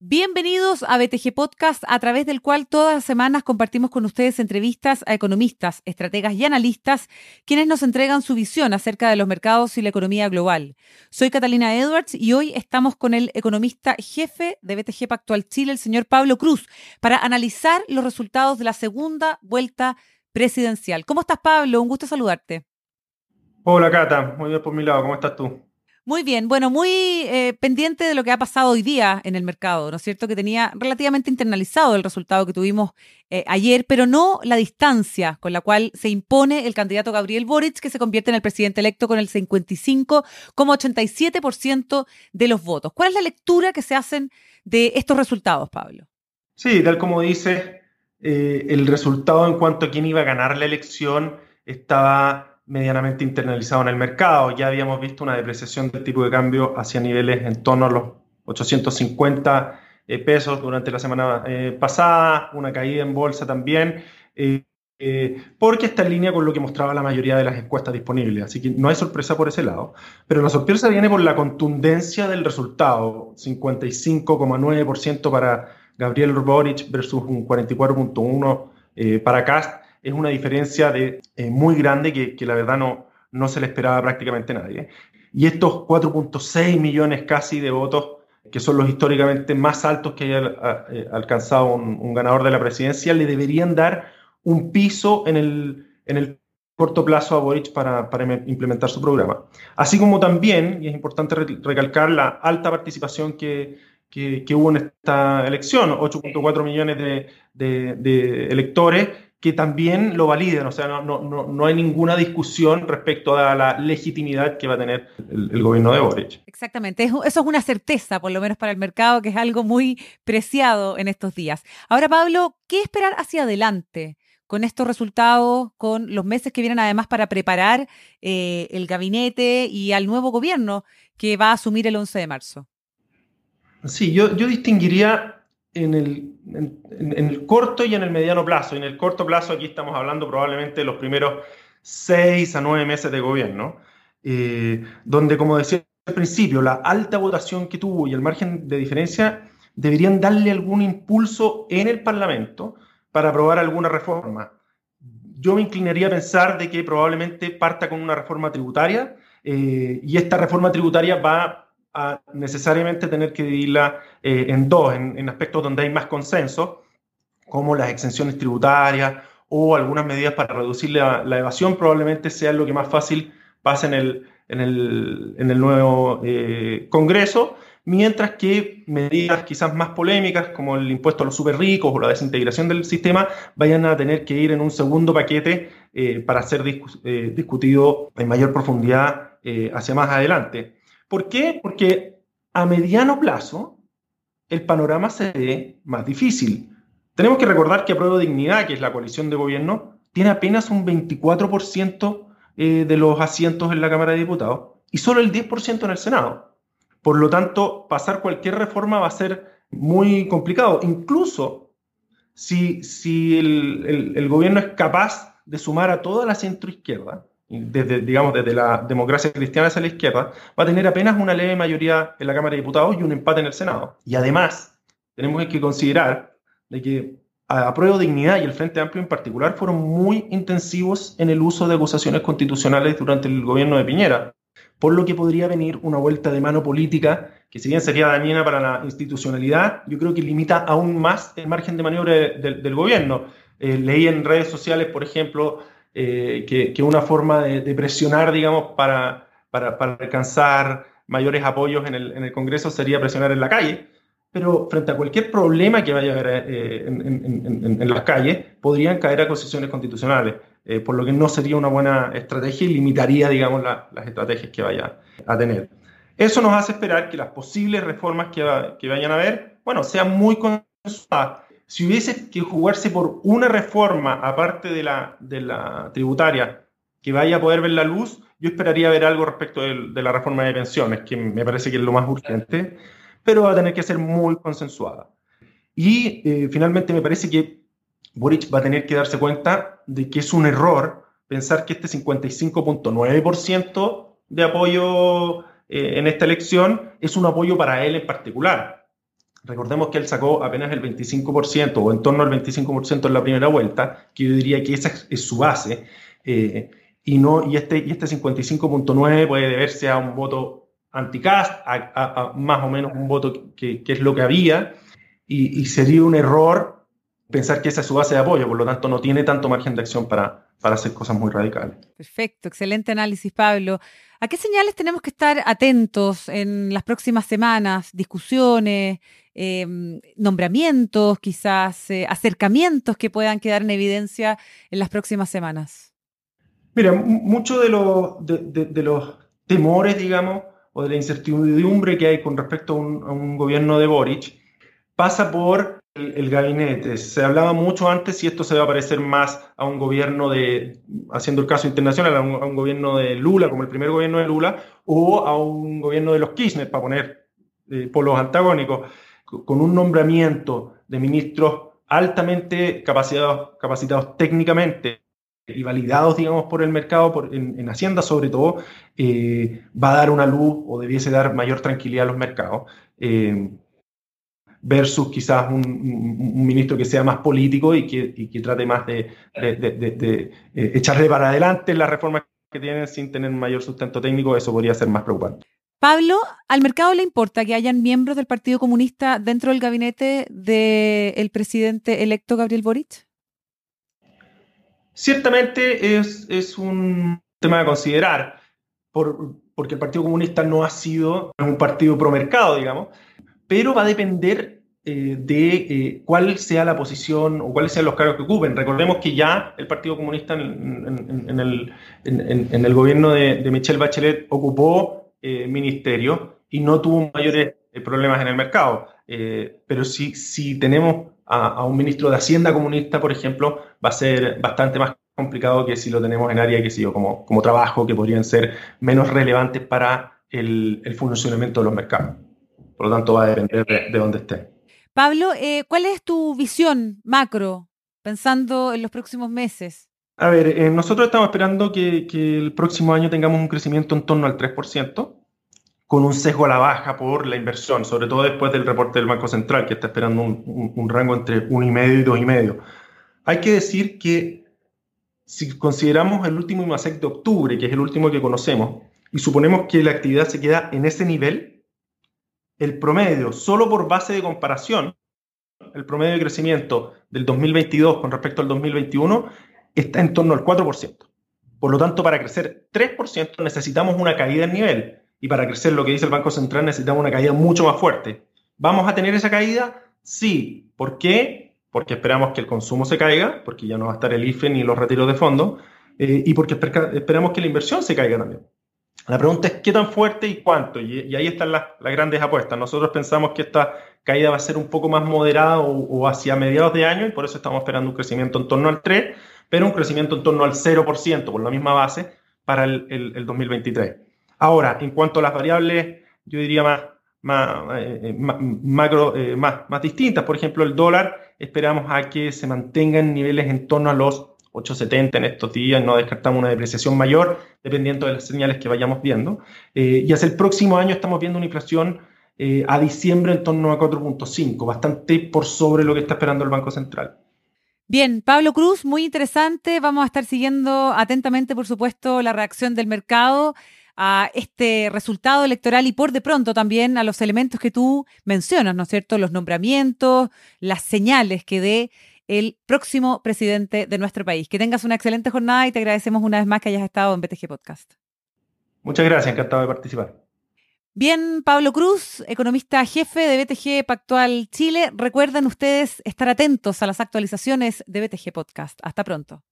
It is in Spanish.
Bienvenidos a BTG Podcast, a través del cual todas las semanas compartimos con ustedes entrevistas a economistas, estrategas y analistas, quienes nos entregan su visión acerca de los mercados y la economía global. Soy Catalina Edwards y hoy estamos con el economista jefe de BTG Pactual Chile, el señor Pablo Cruz, para analizar los resultados de la segunda vuelta presidencial. ¿Cómo estás, Pablo? Un gusto saludarte. Hola, Cata. Muy bien por mi lado. ¿Cómo estás tú? Muy bien, bueno, muy eh, pendiente de lo que ha pasado hoy día en el mercado, ¿no es cierto? Que tenía relativamente internalizado el resultado que tuvimos eh, ayer, pero no la distancia con la cual se impone el candidato Gabriel Boric, que se convierte en el presidente electo con el 55,87% de los votos. ¿Cuál es la lectura que se hacen de estos resultados, Pablo? Sí, tal como dice, eh, el resultado en cuanto a quién iba a ganar la elección estaba medianamente internalizado en el mercado. Ya habíamos visto una depreciación del tipo de cambio hacia niveles en torno a los 850 eh, pesos durante la semana eh, pasada, una caída en bolsa también, eh, porque está en línea con lo que mostraba la mayoría de las encuestas disponibles. Así que no hay sorpresa por ese lado. Pero la sorpresa viene por la contundencia del resultado, 55,9% para Gabriel Boric versus un 44,1% para Cast es una diferencia de, eh, muy grande que, que, la verdad no, no se le esperaba prácticamente a nadie. Y estos 4.6 millones casi de votos, que son los históricamente más altos que haya eh, alcanzado un, ganador de la presidencia, le deberían dar un piso en el, en el corto plazo a Boric para, para, implementar su programa. Así como también, y es importante recalcar, la alta participación que, que, hubo en esta elección, 8.4 millones de, de electores, que también lo validen, o sea, no, no, no, hay ninguna discusión respecto a la legitimidad que va a tener el, gobierno de Boric. Exactamente, eso es una certeza, por lo menos para el mercado, que es algo muy preciado en estos días. Ahora, Pablo, ¿qué esperar hacia adelante? con estos resultados, con los meses que vienen además para preparar eh, el gabinete y al nuevo gobierno que va a asumir el 11 de marzo? Sí, yo, yo distinguiría en el, en, el, corto y en el mediano plazo. Y en el corto plazo aquí estamos hablando probablemente de los primeros seis a nueve meses de gobierno, eh, donde, como decía al principio, la alta votación que tuvo y el margen de diferencia deberían darle algún impulso en el Parlamento para aprobar alguna reforma. Yo me inclinaría a pensar de que probablemente parta con una reforma tributaria eh, y esta reforma tributaria va a necesariamente tener que dividirla eh, en dos, en, aspectos donde hay más consenso, como las exenciones tributarias o algunas medidas para reducir la, evasión, probablemente sea lo que más fácil pase en el, en el, en el nuevo eh, Congreso, mientras que medidas quizás más polémicas, como el impuesto a los super ricos o la desintegración del sistema, vayan a tener que ir en un segundo paquete eh, para ser discutido en mayor profundidad hacia más adelante. ¿Por qué? Porque a mediano plazo el panorama se ve más difícil. Tenemos que recordar que Apruebo Dignidad, que es la coalición de gobierno, tiene apenas un 24% eh, de los asientos en la Cámara de Diputados y solo el 10% en el Senado. Por lo tanto, pasar cualquier reforma va a ser muy complicado. Incluso si, si el, el gobierno es capaz de sumar a toda la centroizquierda, desde, digamos, desde la democracia cristiana hacia la izquierda, va a tener apenas una leve mayoría en la Cámara de Diputados y un empate en el Senado. Y además, tenemos que considerar de que a Prueba Dignidad y el Frente Amplio en particular fueron muy intensivos en el uso de acusaciones constitucionales durante el gobierno de Piñera, por lo que podría venir una vuelta de mano política que si bien sería dañina para la institucionalidad, yo creo que limita aún más el margen de maniobra del gobierno. Eh, leí en redes sociales, por ejemplo, eh, que, una forma de, presionar, digamos, para, para, alcanzar mayores apoyos en el, en el, Congreso sería presionar en la calle. Pero frente a cualquier problema que vaya a haber eh, en, en, las calles, podrían caer acusaciones constitucionales, eh, por lo que no sería una buena estrategia y limitaría, digamos, las estrategias que vaya a tener. Eso nos hace esperar que las posibles reformas que, que vayan a haber, bueno, sean muy consensuadas si hubiese que jugarse por una reforma, aparte de la, tributaria, que vaya a poder ver la luz, yo esperaría ver algo respecto de, la reforma de pensiones, que me parece que es lo más urgente, pero va a tener que ser muy consensuada. Y eh, finalmente me parece que Boric va a tener que darse cuenta de que es un error pensar que este 55.9% de apoyo eh, en esta elección es un apoyo para él en particular. Recordemos que él sacó apenas el 25% o en torno al 25% en la primera vuelta, que yo diría que esa es su base. Eh, y, no, y este, y este 55.9 puede deberse a un voto anticast, a, a, más o menos un voto que, es lo que había, y, y, sería un error pensar que esa es su base de apoyo, por lo tanto no tiene tanto margen de acción para, para hacer cosas muy radicales. Perfecto, excelente análisis, Pablo. ¿A qué señales tenemos que estar atentos en las próximas semanas? Discusiones, eh, nombramientos, quizás eh, acercamientos que puedan quedar en evidencia en las próximas semanas. Mira, mucho de, los temores, digamos, o de la incertidumbre que hay con respecto a un, a un gobierno de Boric pasa por el, gabinete. Se hablaba mucho antes si esto se va a parecer más a un gobierno de, haciendo el caso internacional, a un, gobierno de Lula, como el primer gobierno de Lula, o a un gobierno de los Kirchner, para poner eh, polos antagónicos, con un nombramiento de ministros altamente capacitados, capacitados técnicamente y validados, digamos, por el mercado, por, en, Hacienda sobre todo, eh, va a dar una luz o debiese dar mayor tranquilidad a los mercados. Eh, versus quizás un, ministro que sea más político y que, trate más de, eh, echarle para adelante las reformas que tienen sin tener mayor sustento técnico, eso podría ser más preocupante. Pablo, ¿al mercado le importa que hayan miembros del Partido Comunista dentro del gabinete del presidente electo Gabriel Boric? Ciertamente es, es un tema a considerar, por, porque el Partido Comunista no ha sido un partido pro mercado, digamos, pero va a depender eh, de eh, cuál sea la posición o cuáles sean los cargos que ocupen. Recordemos que ya el Partido Comunista en, el, en el, gobierno de, Michelle Bachelet ocupó eh, ministerio y no tuvo mayores problemas en el mercado. pero si, si tenemos a, un ministro de Hacienda comunista, por ejemplo, va a ser bastante más complicado que si lo tenemos en área que sé como, como trabajo, que podrían ser menos relevantes para el, funcionamiento de los mercados. Por lo tanto, va a depender de, dónde esté. Pablo, eh, ¿cuál es tu visión macro pensando en los próximos meses? A ver, eh, nosotros estamos esperando que, el próximo año tengamos un crecimiento en torno al 3%, con un sesgo a la baja por la inversión, sobre todo después del reporte del Banco Central, que está esperando un, rango entre 1,5 y 2,5. Hay que decir que si consideramos el último IMASEC de octubre, que es el último que conocemos, y suponemos que la actividad se queda en ese nivel, el promedio, solo por base de comparación, el promedio de crecimiento del 2022 con respecto al 2021 está en torno al 4%. Por lo tanto, para crecer 3% necesitamos una caída en nivel. Y para crecer lo que dice el Banco Central necesitamos una caída mucho más fuerte. ¿Vamos a tener esa caída? Sí. ¿Por qué? Porque esperamos que el consumo se caiga, porque ya no va a estar el IFE ni los retiros de fondos, eh, y porque esperamos que la inversión se caiga también. La pregunta es qué tan fuerte y cuánto, y, ahí están las, grandes apuestas. Nosotros pensamos que esta caída va a ser un poco más moderada o, hacia mediados de año, y por eso estamos esperando un crecimiento en torno al 3, pero un crecimiento en torno al 0%, por la misma base, para el, 2023. Ahora, en cuanto a las variables, yo diría más, más, eh, eh, macro, eh, más, más distintas, por ejemplo, el dólar, esperamos a que se mantenga en niveles en torno a los 8,70 en estos días, no descartamos una depreciación mayor, dependiendo de las señales que vayamos viendo. Eh, y hacia el próximo año estamos viendo una inflación eh, a diciembre en torno a 4.5, bastante por sobre lo que está esperando el Banco Central. Bien, Pablo Cruz, muy interesante. Vamos a estar siguiendo atentamente, por supuesto, la reacción del mercado a este resultado electoral y por de pronto también a los elementos que tú mencionas, ¿no es cierto? Los nombramientos, las señales que dé el próximo presidente de nuestro país. Que tengas una excelente jornada y te agradecemos una vez más que hayas estado en BTG Podcast. Muchas gracias, encantado de participar. Bien, Pablo Cruz, economista jefe de BTG Pactual Chile. Recuerden ustedes estar atentos a las actualizaciones de BTG Podcast. Hasta pronto.